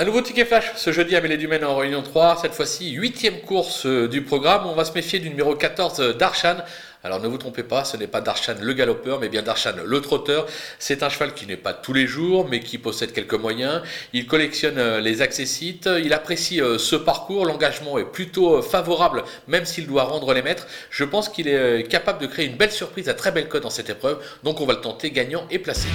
Un nouveau ticket flash ce jeudi à Mêlée-du-Maine en Réunion 3, cette fois-ci huitième course euh, du programme. On va se méfier du numéro 14 euh, d'Arshan. Alors ne vous trompez pas, ce n'est pas Darshan le galopeur, mais bien Darshan le trotteur. C'est un cheval qui n'est pas tous les jours, mais qui possède quelques moyens. Il collectionne euh, les accessites, il apprécie ce parcours, l'engagement est plutôt favorable, même s'il doit rendre les mètres. Je pense qu'il est capable de créer une belle surprise à très belle cote dans cette épreuve, donc on va le tenter gagnant et placé.